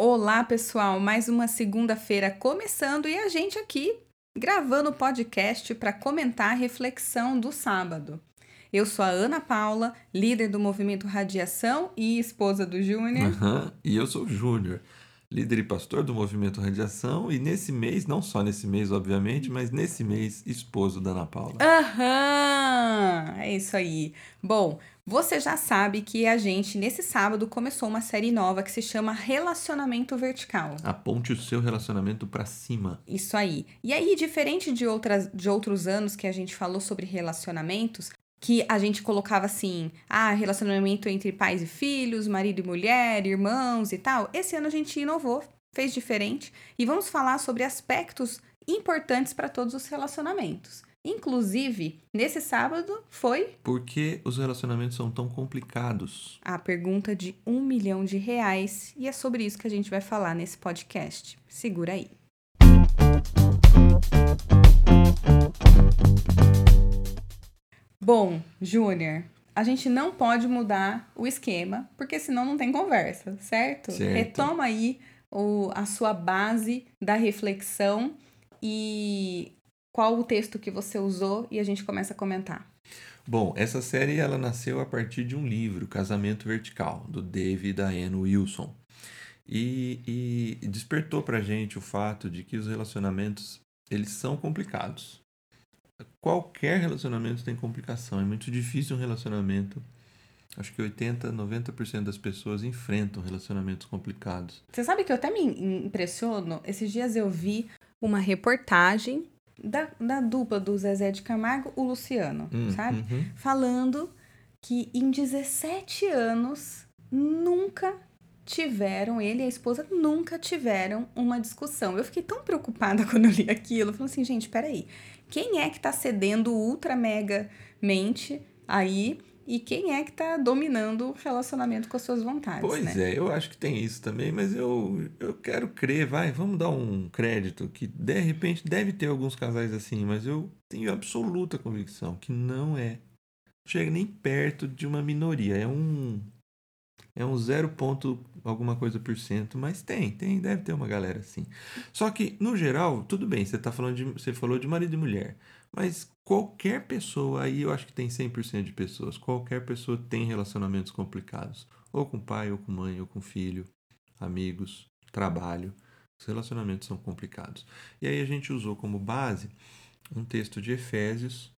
Olá, pessoal! Mais uma segunda-feira começando e a gente aqui gravando o podcast para comentar a reflexão do sábado. Eu sou a Ana Paula, líder do movimento Radiação e esposa do Júnior. Uhum. E eu sou o Júnior, líder e pastor do movimento Radiação. E nesse mês, não só nesse mês, obviamente, mas nesse mês, esposo da Ana Paula. Aham! É isso aí. Bom, você já sabe que a gente, nesse sábado, começou uma série nova que se chama Relacionamento Vertical. Aponte o seu relacionamento para cima. Isso aí. E aí, diferente de, outras, de outros anos que a gente falou sobre relacionamentos, que a gente colocava assim, ah, relacionamento entre pais e filhos, marido e mulher, irmãos e tal. Esse ano a gente inovou, fez diferente e vamos falar sobre aspectos importantes para todos os relacionamentos. Inclusive, nesse sábado foi. Por que os relacionamentos são tão complicados? A pergunta de um milhão de reais. E é sobre isso que a gente vai falar nesse podcast. Segura aí. Bom, Júnior, a gente não pode mudar o esquema, porque senão não tem conversa, certo? Certo. Retoma aí o, a sua base da reflexão e qual o texto que você usou e a gente começa a comentar. Bom, essa série ela nasceu a partir de um livro, Casamento Vertical, do David Diane Wilson. E, e despertou pra gente o fato de que os relacionamentos, eles são complicados. Qualquer relacionamento tem complicação. É muito difícil um relacionamento. Acho que 80, 90% das pessoas enfrentam relacionamentos complicados. Você sabe que eu até me impressiono? Esses dias eu vi uma reportagem da, da dupla do Zezé de Camargo, o Luciano, Hum, sabe? uhum. Falando que em 17 anos nunca tiveram, ele e a esposa nunca tiveram uma discussão. Eu fiquei tão preocupada quando eu li aquilo. Falei assim, gente, peraí. Quem é que tá cedendo ultra mega mente aí e quem é que tá dominando o relacionamento com as suas vontades, Pois né? é, eu acho que tem isso também, mas eu, eu quero crer, vai, vamos dar um crédito que de repente deve ter alguns casais assim, mas eu tenho absoluta convicção que não é. Chega nem perto de uma minoria, é um é um zero ponto alguma coisa por cento, mas tem, tem, deve ter uma galera assim. Só que no geral, tudo bem, você tá falando de você falou de marido e mulher, mas qualquer pessoa aí, eu acho que tem 100% de pessoas, qualquer pessoa tem relacionamentos complicados, ou com pai, ou com mãe, ou com filho, amigos, trabalho. Os relacionamentos são complicados. E aí a gente usou como base um texto de Efésios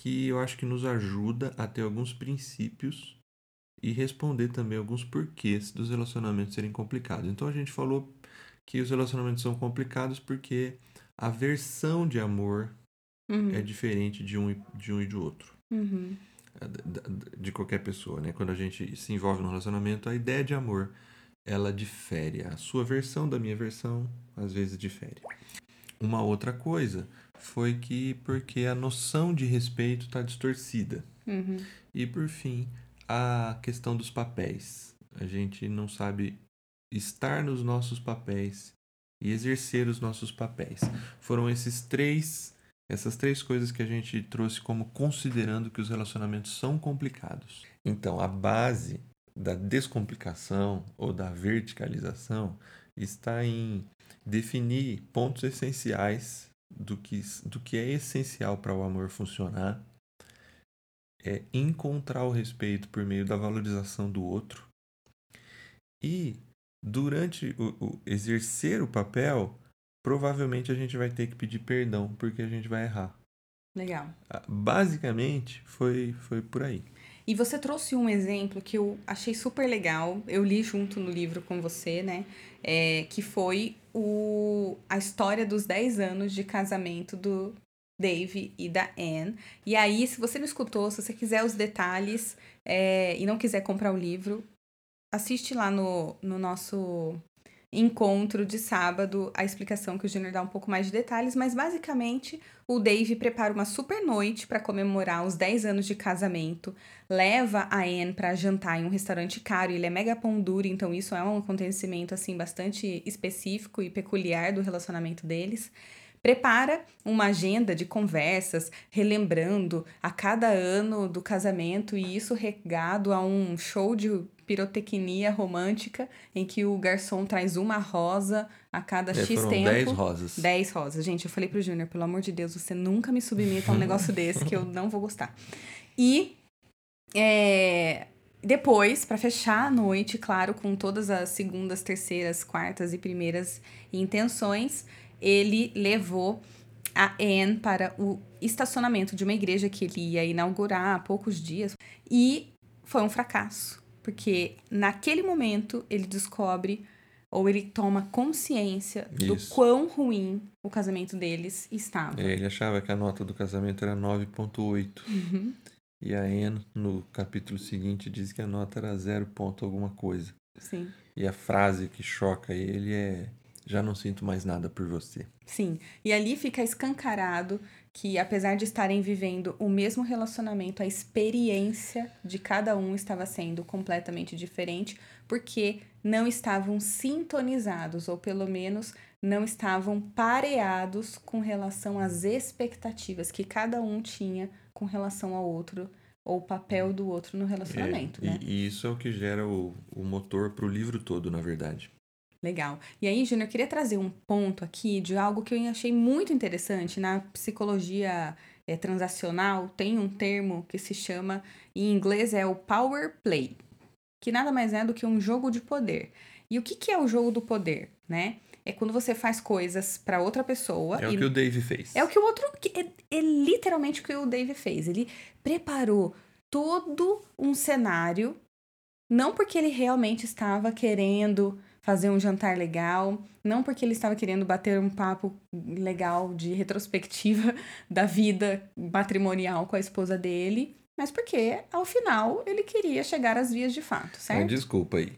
que eu acho que nos ajuda a ter alguns princípios e responder também alguns porquês dos relacionamentos serem complicados. Então a gente falou que os relacionamentos são complicados porque a versão de amor Uhum, é diferente de um, e- de um e de outro. uhum. É, De qualquer pessoa, né? Quando a gente se envolve num relacionamento, a ideia de amor, ela difere. A sua versão da minha versão, às vezes, difere. Uma outra coisa foi que porque a noção de respeito está distorcida. Uhum. E por fim, a questão dos papéis. A gente não sabe estar nos nossos papéis e exercer os nossos papéis. Foram esses três, essas três coisas que a gente trouxe como considerando que os relacionamentos são complicados. Então, a base da descomplicação ou da verticalização está em definir pontos essenciais do que, do que é essencial para o amor funcionar é encontrar o respeito por meio da valorização do outro e durante o, o exercer o papel provavelmente a gente vai ter que pedir perdão porque a gente vai errar Legal. Ah, basicamente foi foi por aí E você trouxe um exemplo que eu achei super legal. Eu li junto no livro com você, né? É, que foi o, a história dos 10 anos de casamento do Dave e da Anne. E aí, se você não escutou, se você quiser os detalhes é, e não quiser comprar o livro, assiste lá no, no nosso encontro de sábado a explicação que o Junior dá um pouco mais de detalhes, mas basicamente o Dave prepara uma super noite para comemorar os 10 anos de casamento, leva a Anne para jantar em um restaurante caro, ele é mega pão duro, então isso é um acontecimento assim bastante específico e peculiar do relacionamento deles. Prepara uma agenda de conversas, relembrando a cada ano do casamento e isso regado a um show de pirotecnia romântica em que o garçom traz uma rosa a cada É, X foram tempo. 10 rosas. 10 rosas. Gente, eu falei pro Júnior, pelo amor de Deus, você nunca me submeta a um negócio desse que eu não vou gostar. E é, depois, pra fechar a noite, claro, com todas as segundas, terceiras, quartas e primeiras intenções, ele levou a Anne para o estacionamento de uma igreja que ele ia inaugurar há poucos dias e foi um fracasso, porque naquele momento ele descobre ou ele toma consciência do Isso. quão ruim o casamento deles estava. É, ele achava que a nota do casamento era 9.8. Uhum. E a Anne, no capítulo seguinte, diz que a nota era 0. ponto alguma coisa. Sim. E a frase que choca ele é: Já não sinto mais nada por você. Sim, e ali fica escancarado que, apesar de estarem vivendo o mesmo relacionamento, a experiência de cada um estava sendo completamente diferente, porque não estavam sintonizados, ou pelo menos não estavam pareados com relação às expectativas que cada um tinha com relação ao outro, ou o papel do outro no relacionamento, É, né? e, e isso é o que gera o, o motor pro livro todo, na verdade. Legal. E aí, Júnior, eu queria trazer um ponto aqui de algo que eu achei muito interessante na psicologia é, transacional. Tem um termo que se chama, em inglês, é o power play, que nada mais é do que um jogo de poder. E o que, que é o jogo do poder, né? É quando você faz coisas para outra pessoa. É e o que o Dave fez. é o que o outro. É, é literalmente o que o Dave fez. Ele preparou todo um cenário, não porque ele realmente estava querendo fazer um jantar legal, não porque ele estava querendo bater um papo legal de retrospectiva da vida matrimonial com a esposa dele, mas porque, ao final, ele queria chegar às vias de fato, certo? desculpa aí.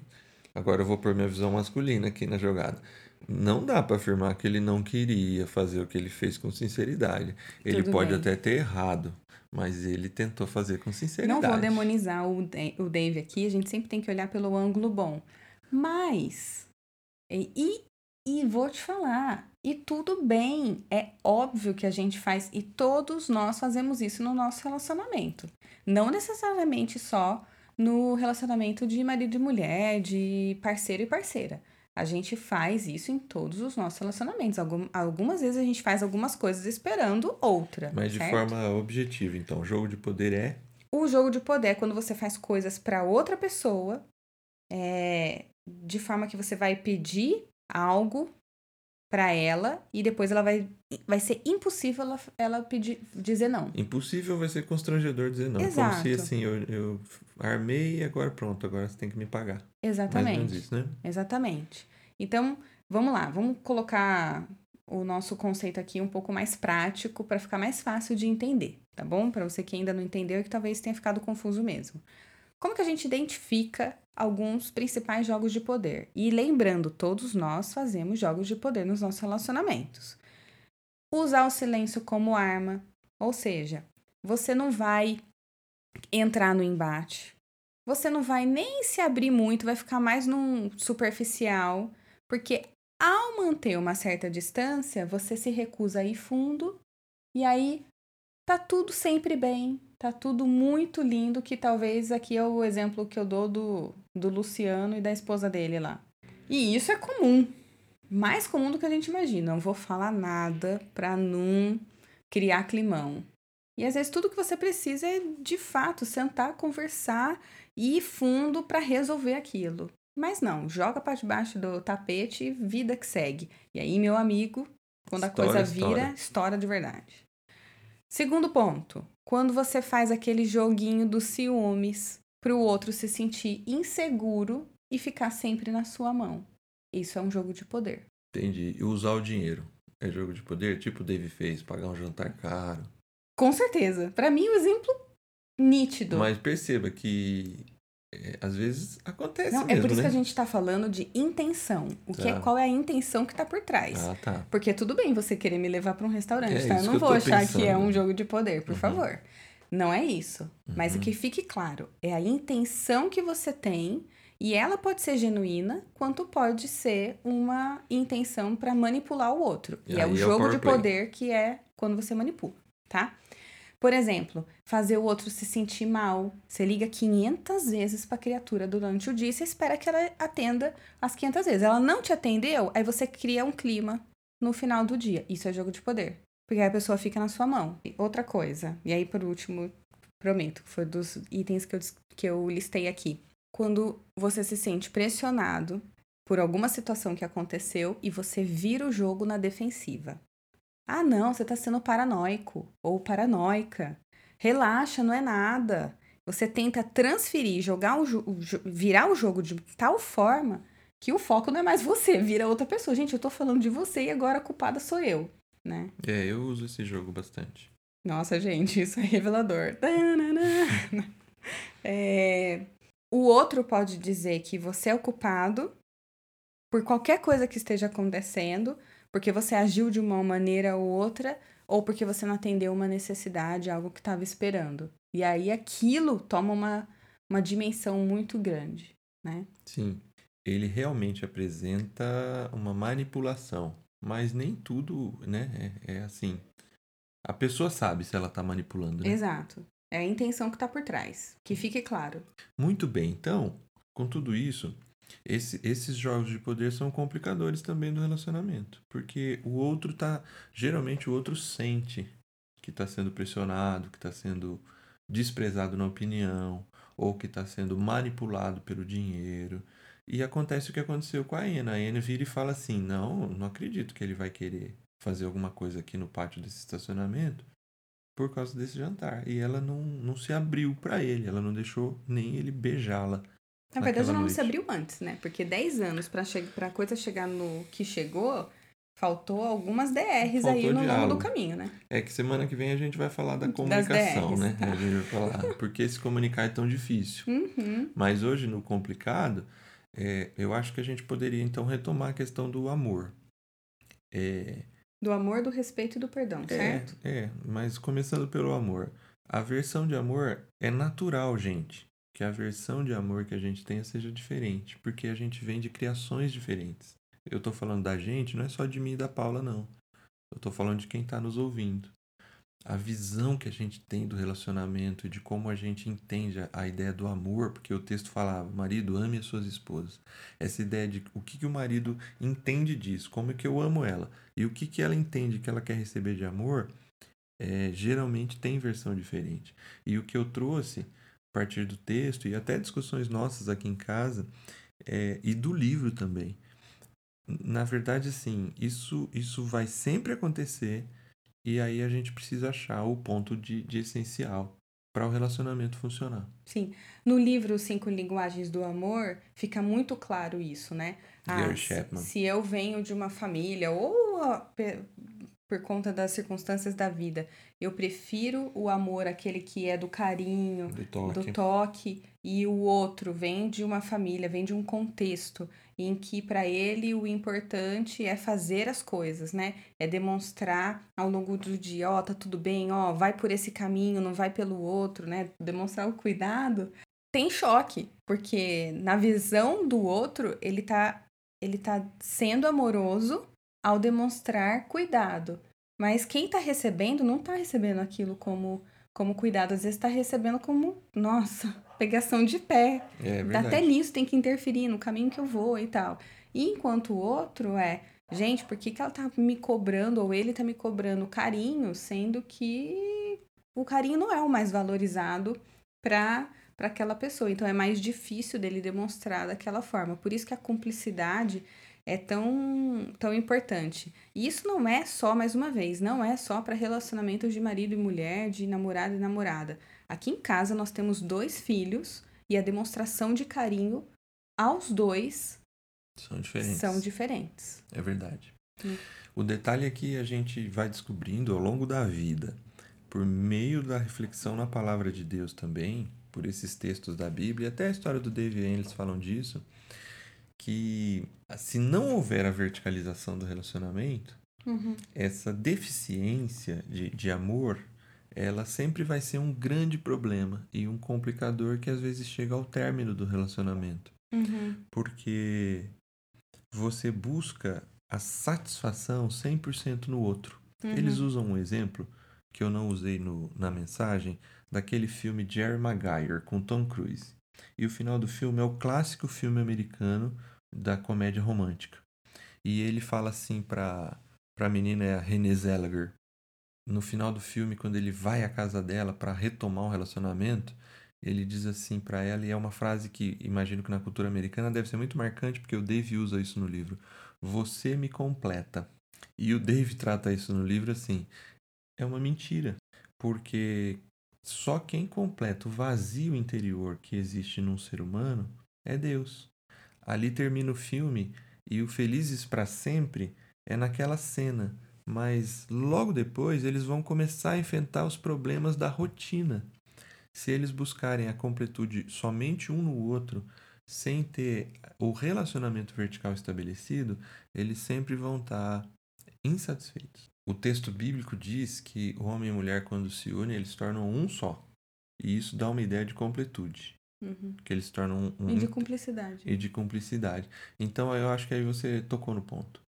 Agora eu vou pôr minha visão masculina aqui na jogada. Não dá pra afirmar que ele não queria fazer o que ele fez com sinceridade. Ele Tudo pode bem. até ter errado, mas ele tentou fazer com Não sinceridade. vou demonizar o, o Dave aqui, a gente sempre tem que olhar pelo ângulo bom. Mas, e, e, vou te falar, e tudo bem, é óbvio que a gente faz, e todos nós fazemos isso no nosso relacionamento. Não necessariamente só no relacionamento de marido e mulher, de parceiro e parceira. A gente faz isso em todos os nossos relacionamentos. Algum- algumas vezes a gente faz algumas coisas esperando outra. Mas de certo? forma objetiva, então. O jogo de poder é. O jogo de poder é quando você faz coisas para outra pessoa, é, de forma que você vai pedir algo para ela e depois ela vai, vai ser impossível ela, ela pedir, dizer não. Impossível vai ser constrangedor dizer não. Como se Exato. assim, eu, eu armei e agora pronto, agora você tem que me pagar. Exatamente. isso, né? Exatamente. Então, vamos lá, vamos colocar o nosso conceito aqui um pouco mais prático para ficar mais fácil de entender, tá bom? Para você que ainda não entendeu e que talvez tenha ficado confuso mesmo. Como que a gente identifica alguns principais jogos de poder? E lembrando, todos nós fazemos jogos de poder nos nossos relacionamentos. Usar o silêncio como arma, ou seja, você não vai entrar no embate, você não vai nem se abrir muito, vai ficar mais num superficial, porque ao manter uma certa distância, você se recusa a ir fundo e aí tá tudo sempre bem, tá tudo muito lindo, que talvez aqui é o exemplo que eu dou do, do Luciano e da esposa dele lá. E isso é comum, mais comum do que a gente imagina. Não vou falar nada pra não criar climão. E às vezes tudo que você precisa é de fato sentar, conversar e ir fundo para resolver aquilo. Mas não, joga para debaixo do tapete e vida que segue. E aí, meu amigo, quando a História, coisa vira, história. estoura de verdade. Segundo ponto, quando você faz aquele joguinho dos ciúmes para o outro se sentir inseguro e ficar sempre na sua mão. Isso é um jogo de poder. Entendi. E usar o dinheiro. É jogo de poder? Tipo o Dave fez, pagar um jantar caro. Com certeza. Para mim, o exemplo nítido. Mas perceba que é, às vezes acontece Não, mesmo, é por isso né? que a gente tá falando de intenção. O que é, Tá. qual é a intenção que tá por trás? Ah, tá. Porque tudo bem você querer me levar para um restaurante, É tá? Eu não eu vou tô achar que é pensando. um jogo de poder, por Uhum. favor. Não é isso. Mas o Uhum. que fique claro é a intenção que você tem e ela pode ser genuína, quanto pode ser uma intenção para manipular o outro. E E, é o é o jogo power de play. poder que é quando você manipula, tá? Por exemplo, fazer o outro se sentir mal. Você liga 500 vezes para a criatura durante o dia e você espera que ela atenda as 500 vezes. Ela não te atendeu, aí você cria um clima no final do dia. Isso é jogo de poder. Porque aí a pessoa fica na sua mão. Outra coisa, e aí por último, prometo, foi dos itens que eu, que eu listei aqui. Quando você se sente pressionado por alguma situação que aconteceu e você vira o jogo na defensiva. Ah, não, você está sendo paranoico ou paranoica. Relaxa, não é nada. Você tenta transferir, jogar o, virar o jogo de tal forma que o foco não é mais você, vira outra pessoa. Gente, eu tô falando de você e agora a culpada sou eu, né? É, eu uso esse jogo bastante. Nossa, gente, isso é revelador. é... O outro pode dizer que você é o culpado por qualquer coisa que esteja acontecendo, porque você agiu de uma maneira ou outra, ou porque você não atendeu uma necessidade, algo que estava esperando. E aí aquilo toma uma, uma dimensão muito grande, né? Sim ele realmente apresenta uma manipulação, mas nem tudo, né, é, é assim. A pessoa sabe se ela está manipulando, né? Exato. É a intenção que está por trás. Que fique claro. Muito bem. Então, com tudo isso, esse, esses jogos de poder são complicadores também do relacionamento. Porque o outro tá. Geralmente o outro sente que está sendo pressionado, que está sendo desprezado na opinião, ou que está sendo manipulado pelo dinheiro. E acontece o que aconteceu com a Ana. A Ana vira e fala assim: Não, não acredito que ele vai querer fazer alguma coisa aqui no pátio desse estacionamento por causa desse jantar. E ela não, não se abriu para ele, ela não deixou nem ele beijá-la. Na verdade, ela não se abriu antes, né? Porque 10 anos para che a coisa chegar no que chegou, faltou algumas DRs faltou aí no diálogo. longo do caminho, né? É que semana que vem a gente vai falar da comunicação, DRs, né? Tá. A gente vai falar porque se comunicar é tão difícil. Uhum. Mas hoje, no complicado, é, eu acho que a gente poderia então retomar a questão do amor. É, do amor, do respeito e do perdão, é, certo? É, mas começando pelo amor. A versão de amor é natural, gente. Que a versão de amor que a gente tenha seja diferente, porque a gente vem de criações diferentes. Eu tô falando da gente, não é só de mim e da Paula, não. Eu tô falando de quem tá nos ouvindo a visão que a gente tem do relacionamento e de como a gente entende a, ideia do amor, porque o texto falava, marido, ame as suas esposas. Essa ideia de o que, que o marido entende disso, como é que eu amo ela, e o que, que ela entende que ela quer receber de amor, é, geralmente tem versão diferente. E o que eu trouxe a partir do texto, e até discussões nossas aqui em casa, é, e do livro também. Na verdade, assim, isso, isso vai sempre acontecer e aí a gente precisa achar o ponto de, de essencial para o relacionamento funcionar. Sim. No livro Cinco Linguagens do Amor, fica muito claro isso, né? Ah, Chapman. Se eu venho de uma família ou por conta das circunstâncias da vida. Eu prefiro o amor, aquele que é do carinho, do toque. do toque, e o outro vem de uma família, vem de um contexto em que para ele o importante é fazer as coisas, né? É demonstrar ao longo do dia, ó, oh, tá tudo bem, ó, oh, vai por esse caminho, não vai pelo outro, né? Demonstrar o cuidado. Tem choque, porque na visão do outro, ele tá ele tá sendo amoroso, ao demonstrar cuidado. Mas quem está recebendo não está recebendo aquilo como, como cuidado, às vezes está recebendo como, nossa, pegação de pé. É Até nisso tem que interferir no caminho que eu vou e tal. E enquanto o outro é, gente, por que, que ela tá me cobrando, ou ele tá me cobrando carinho, sendo que o carinho não é o mais valorizado para para aquela pessoa. Então é mais difícil dele demonstrar daquela forma. Por isso que a cumplicidade é tão, tão importante. E isso não é só, mais uma vez, não é só para relacionamentos de marido e mulher, de namorado e namorada. Aqui em casa nós temos dois filhos e a demonstração de carinho aos dois são diferentes. São diferentes. É verdade. Hum. O detalhe é que a gente vai descobrindo ao longo da vida, por meio da reflexão na palavra de Deus também, por esses textos da Bíblia, até a história do David eles falam disso, que se não houver a verticalização do relacionamento, uhum. essa deficiência de, de amor, ela sempre vai ser um grande problema e um complicador que às vezes chega ao término do relacionamento. Uhum. Porque você busca a satisfação 100% no outro. Uhum. Eles usam um exemplo que eu não usei no, na mensagem daquele filme Jerry Maguire com Tom Cruise. E o final do filme é o clássico filme americano da comédia romântica. E ele fala assim para a menina, é a Renée Zellweger, no final do filme, quando ele vai à casa dela para retomar um relacionamento, ele diz assim para ela, e é uma frase que imagino que na cultura americana deve ser muito marcante, porque o Dave usa isso no livro: Você me completa. E o Dave trata isso no livro assim: é uma mentira, porque só quem completa o vazio interior que existe num ser humano é Deus. Ali termina o filme e o Felizes para Sempre é naquela cena, mas logo depois eles vão começar a enfrentar os problemas da rotina. Se eles buscarem a completude somente um no outro, sem ter o relacionamento vertical estabelecido, eles sempre vão estar insatisfeitos. O texto bíblico diz que o homem e a mulher, quando se unem, eles tornam um só. E isso dá uma ideia de completude. Uhum. Que eles tornam um. E de cumplicidade. E de cumplicidade. Então eu acho que aí você tocou no ponto.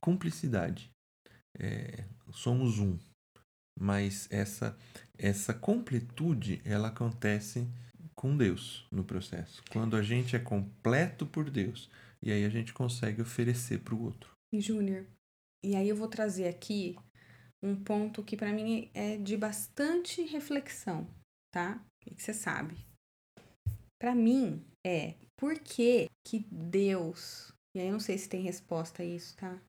Cumplicidade. É, somos um. Mas essa, essa completude, ela acontece com Deus no processo. Quando a gente é completo por Deus. E aí a gente consegue oferecer para o outro. Júnior, e aí eu vou trazer aqui um ponto que para mim é de bastante reflexão, tá? E que você sabe. Para mim é por que que Deus, e aí eu não sei se tem resposta a isso, tá?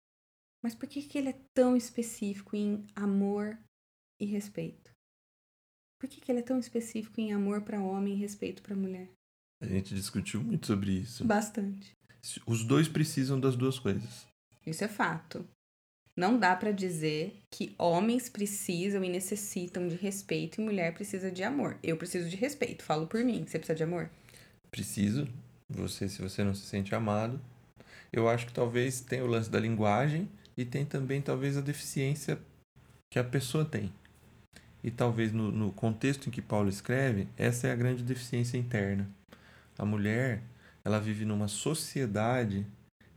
Mas por que que ele é tão específico em amor e respeito? Por que que ele é tão específico em amor para homem e respeito para mulher? A gente discutiu muito sobre isso. Bastante. Os dois precisam das duas coisas. Isso é fato. Não dá para dizer que homens precisam e necessitam de respeito e mulher precisa de amor. Eu preciso de respeito, falo por mim. Você precisa de amor? Preciso. Você, se você não se sente amado. Eu acho que talvez tenha o lance da linguagem e tem também talvez a deficiência que a pessoa tem. E talvez no, no contexto em que Paulo escreve, essa é a grande deficiência interna. A mulher, ela vive numa sociedade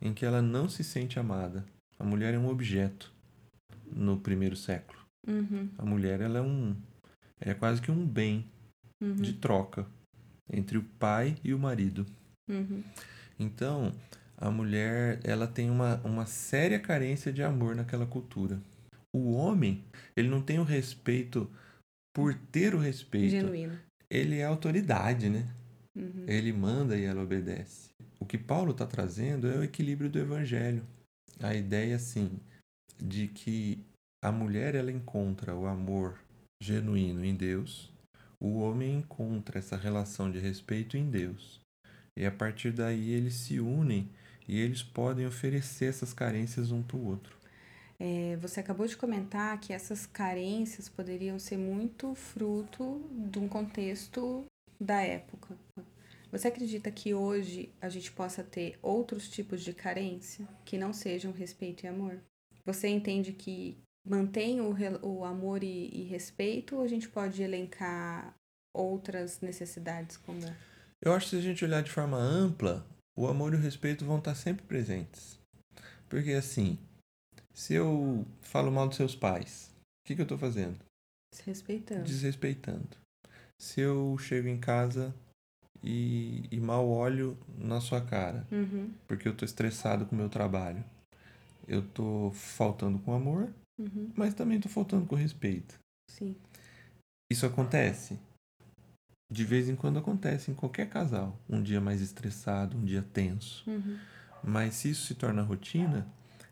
em que ela não se sente amada a mulher é um objeto no primeiro século. Uhum. A mulher ela é um é quase que um bem Uhum. de troca entre o pai e o marido. Uhum. Então, a mulher ela tem uma, uma séria carência de amor naquela cultura. O homem, ele não tem o respeito por ter o respeito. Genuíno. Ele é autoridade, né? Uhum. Ele manda e ela obedece. O que Paulo está trazendo é o equilíbrio do evangelho. A ideia, assim, de que a mulher ela encontra o amor genuíno em Deus, o homem encontra essa relação de respeito em Deus. E a partir daí eles se unem e eles podem oferecer essas carências um para o outro. É, você acabou de comentar que essas carências poderiam ser muito fruto de um contexto da época. Você acredita que hoje a gente possa ter outros tipos de carência que não sejam respeito e amor? Você entende que mantém o, o amor e, e respeito ou a gente pode elencar outras necessidades como Eu acho que se a gente olhar de forma ampla, o amor e o respeito vão estar sempre presentes. Porque assim, se eu falo mal dos seus pais, o que, que eu estou fazendo? se respeitando? Desrespeitando. Se eu chego em casa e, e mal olho na sua cara, Uhum, porque eu estou estressado com o meu trabalho, eu estou faltando com amor, uhum, mas também estou faltando com respeito. sim. Isso acontece? De vez em quando acontece em qualquer casal. Um dia mais estressado, um dia tenso. Uhum. Mas se isso se torna rotina,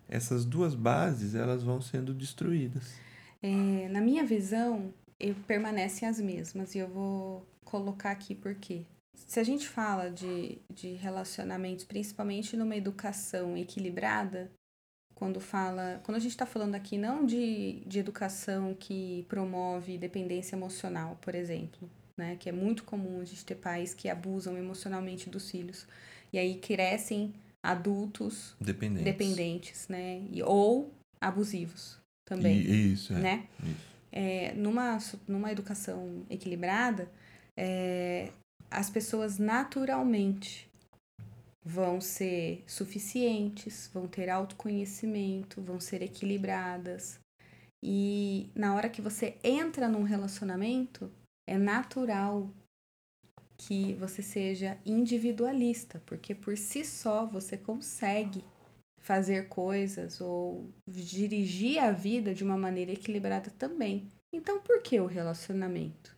essas duas bases elas vão sendo destruídas. É, na minha visão, eu, permanecem as mesmas e eu vou colocar aqui por quê. Se a gente fala de, de relacionamentos, principalmente numa educação equilibrada, quando fala. Quando a gente está falando aqui não de, de educação que promove dependência emocional, por exemplo, né? Que é muito comum a gente ter pais que abusam emocionalmente dos filhos. E aí crescem adultos Dependentes. dependentes, né? E, ou abusivos também E, isso, é. né? Isso. É, numa, numa educação equilibrada, é, as pessoas naturalmente vão ser suficientes, vão ter autoconhecimento, vão ser equilibradas. E na hora que você entra num relacionamento, é natural que você seja individualista, porque por si só você consegue fazer coisas ou dirigir a vida de uma maneira equilibrada também. Então, por que o relacionamento?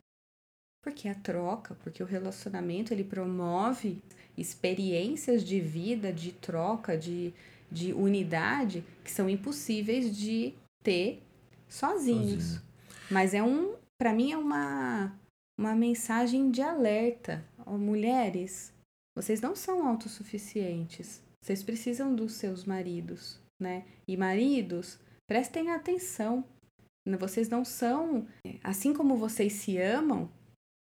Porque a troca, porque o relacionamento ele promove experiências de vida, de troca, de, de unidade que são impossíveis de ter sozinhos. Sozinho. Mas é um, para mim é uma uma mensagem de alerta. Oh, mulheres, vocês não são autossuficientes. Vocês precisam dos seus maridos, né? E maridos, prestem atenção. Vocês não são, assim como vocês se amam,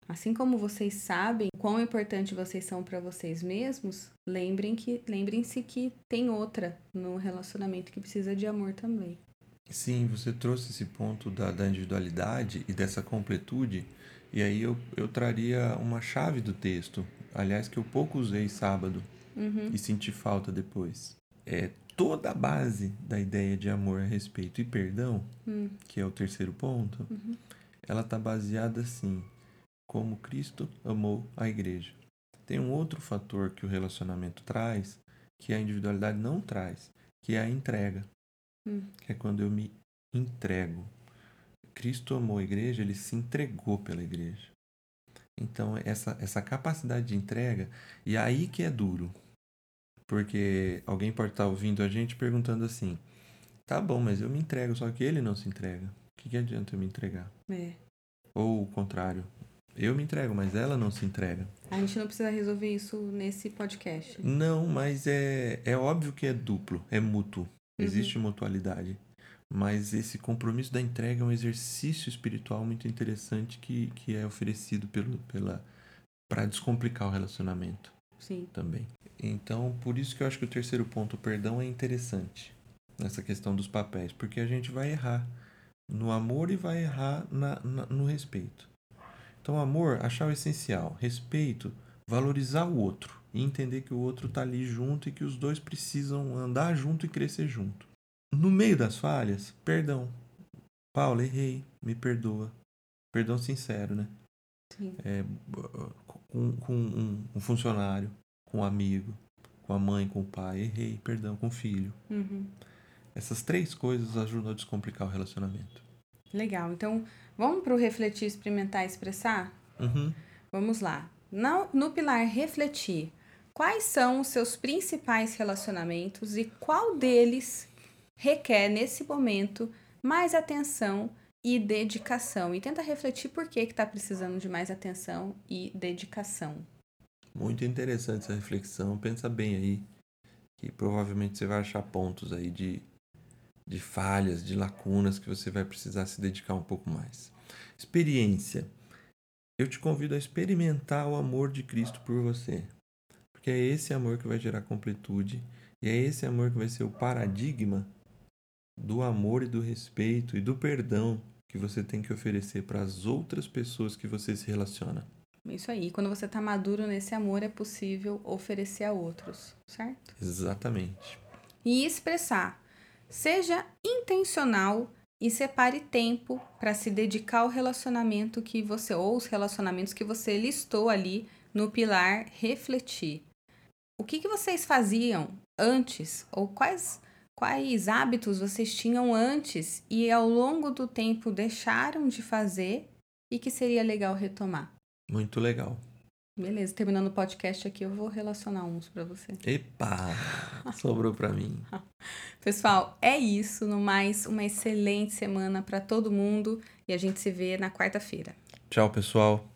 assim como vocês sabem quão importante vocês são para vocês mesmos, lembrem que lembrem-se que tem outra no relacionamento que precisa de amor também. Sim, você trouxe esse ponto da, da individualidade e dessa completude e aí eu, eu traria uma chave do texto, aliás, que eu pouco usei sábado uhum. e senti falta depois. É toda a base da ideia de amor, respeito e perdão, uhum. que é o terceiro ponto, uhum. ela está baseada assim, como Cristo amou a igreja. Tem um outro fator que o relacionamento traz, que a individualidade não traz, que é a entrega. Hum. Que é quando eu me entrego. Cristo amou a igreja, ele se entregou pela igreja. Então, essa, essa capacidade de entrega, e aí que é duro. Porque alguém pode estar ouvindo a gente perguntando assim: tá bom, mas eu me entrego, só que ele não se entrega. O que, que adianta eu me entregar? É. Ou o contrário, eu me entrego, mas ela não se entrega. A gente não precisa resolver isso nesse podcast. Não, mas é, é óbvio que é duplo, é mútuo. Existe uhum. mutualidade. Mas esse compromisso da entrega é um exercício espiritual muito interessante que, que é oferecido pelo, pela para descomplicar o relacionamento. Sim. Também. Então, por isso que eu acho que o terceiro ponto, o perdão, é interessante nessa questão dos papéis, porque a gente vai errar no amor e vai errar na, na, no respeito. Então, amor, achar o essencial, respeito, valorizar o outro e entender que o outro está ali junto e que os dois precisam andar junto e crescer junto. No meio das falhas, perdão. Paulo, errei, me perdoa. Perdão sincero, né? Sim. É, com, com um, um, funcionário, com um amigo, com a mãe, com o pai. Errei, perdão, com o filho. Uhum. Essas três coisas ajudam a descomplicar o relacionamento. Legal. Então, vamos para o refletir, experimentar e expressar? Uhum. Vamos lá. No, no pilar refletir, quais são os seus principais relacionamentos e qual deles requer, nesse momento, mais atenção e dedicação. E tenta refletir por que está precisando de mais atenção e dedicação. Muito interessante essa reflexão. Pensa bem aí, que provavelmente você vai achar pontos aí de, de falhas, de lacunas que você vai precisar se dedicar um pouco mais. Experiência. Eu te convido a experimentar o amor de Cristo por você. Porque é esse amor que vai gerar completude e é esse amor que vai ser o paradigma do amor e do respeito e do perdão que você tem que oferecer para as outras pessoas que você se relaciona. Isso aí. Quando você está maduro nesse amor, é possível oferecer a outros, certo? Exatamente. E expressar. Seja intencional e separe tempo para se dedicar ao relacionamento que você, ou os relacionamentos que você listou ali no pilar refletir. O que, que vocês faziam antes, ou quais quais hábitos vocês tinham antes e ao longo do tempo deixaram de fazer e que seria legal retomar. Muito legal. Beleza, terminando o podcast aqui, eu vou relacionar uns para você. Epa! Sobrou para mim. Pessoal, é isso. No mais, uma excelente semana para todo mundo e a gente se vê na quarta-feira. Tchau, pessoal.